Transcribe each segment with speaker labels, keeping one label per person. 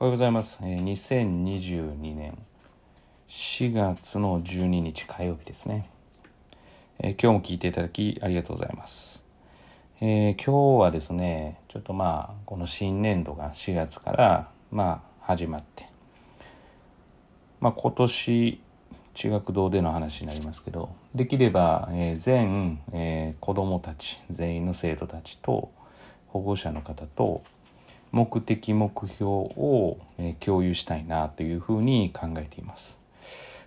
Speaker 1: おはようございます。え2022年4月の12日火曜日ですね。え今日も聞いていただきありがとうございます。えー今日はですね、ちょっとまあ、この新年度が4月から、まあ、始まって、まあ、今年、地学堂での話になりますけど、できれば、えー全、えー子供たち、全員の生徒たちと、保護者の方と、目的目標を、共有したいなというふうに考えています。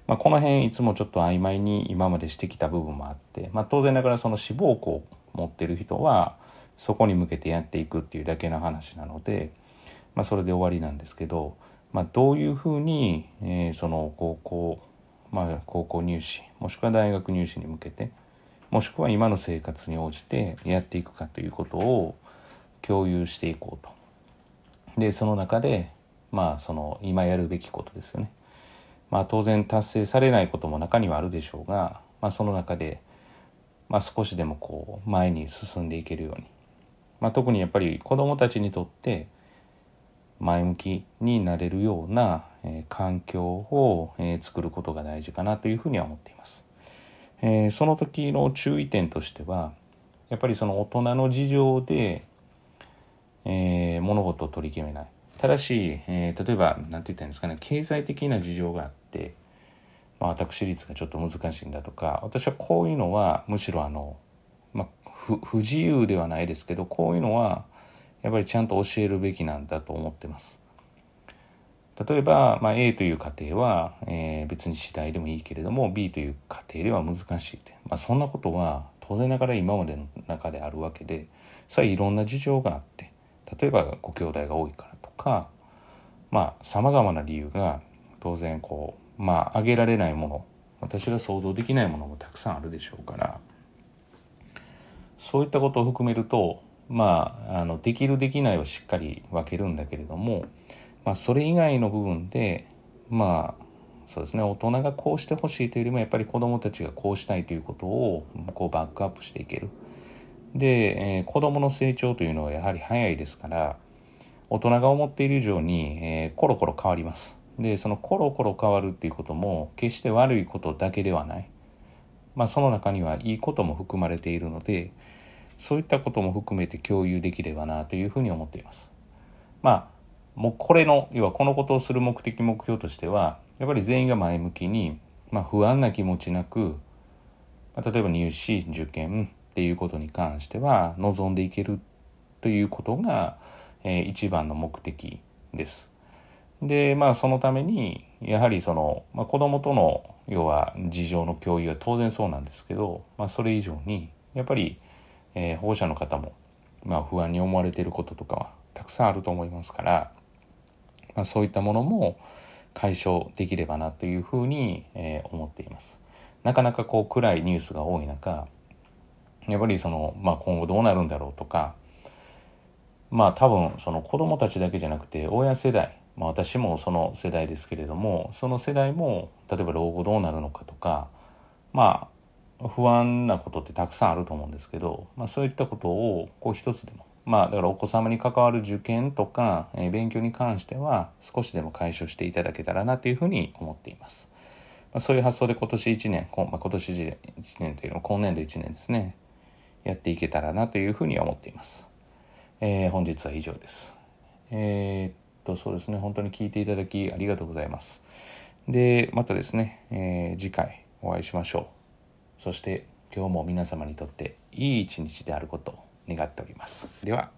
Speaker 1: まあ、この辺いつもちょっと曖昧に今までしてきた部分もあって、まあ、当然ながらその志望校を持ってる人はそこに向けてやっていくっていうだけの話なので、まあ、それで終わりなんですけど、まあ、どういうふうに、えーその高校、まあ、高校入試もしくは大学入試に向けてもしくは今の生活に応じてやっていくかということを共有していこうと。でその中でまあその今やるべきことですよね。まあ当然達成されないことも中にはあるでしょうが、まあ、その中で、まあ、少しでもこう前に進んでいけるように、まあ、特にやっぱり子どもたちにとって前向きになれるような、えー環境を、えー作ることが大事かなというふうには思っています。えーその時の注意点としてはやっぱりその大人の事情でえー物事を取り決めない。ただし、えー例えば何て言ったらいいんですかね。経済的な事情があって、まあ、私立がちょっと難しいんだとか私はこういうのはむしろあの、まあ、不不自由ではないですけどこういうのはやっぱりちゃんと教えるべきなんだと思ってます。例えば、まあ、A という家庭は、えー別に次第でもいいけれども B という家庭では難しいって、まあ、そんなことは当然ながら今までの中であるわけでそれはいろんな事情があって。例えばご兄弟が多いからとかまあさまざまな理由が当然こうまあ挙げられないもの私が想像できないものもたくさんあるでしょうからそういったことを含めるとまああのできるできないをしっかり分けるんだけれども、まあ、それ以外の部分でまあそうですね大人がこうしてほしいというよりもやっぱり子どもたちがこうしたいということをこうバックアップしていける。で、えー子どもの成長というのはやはり早いですから大人が思っている以上に、えーコロコロ変わります。でそのコロコロ変わるっていうことも決して悪いことだけではない。まあその中にはいいことも含まれているのでそういったことも含めて共有できればなというふうに思っています。まあもうこれの要はこのことをする目的目標としてはやっぱり全員が前向きに、まあ、不安な気持ちなく、まあ、例えば入試受験っていうことに関しては望んでいけるということが、えー一番の目的です。でまあそのためにやはりその、まあ、子供との要は事情の共有は当然そうなんですけど、まあ、それ以上にやっぱり、えー保護者の方も、まあ、不安に思われていることとかはたくさんあると思いますから、まあ、そういったものも解消できればなというふうに、えー思っています。なかなかこう暗いニュースが多い中やっぱりその、まあ、今後どうなるんだろうとかまあ多分その子供たちだけじゃなくて親世代、まあ、私もその世代ですけれどもその世代も例えば老後どうなるのかとかまあ不安なことってたくさんあると思うんですけど、まあ、そういったことをこう一つでもまあだからお子様に関わる受験とか、えー勉強に関しては少しでも解消していただけたらなというふうに思っています。まあ、そういう発想で今年1年、こまあ、今年1年というのは今年度1年ですね、やっていけたらなというふうに思っています。えー本日は以上です。えーっと、そうですね、本当に聞いていただきありがとうございます。で、またですね、えー次回お会いしましょう。そして今日も皆様にとっていい一日であることを願っております。では、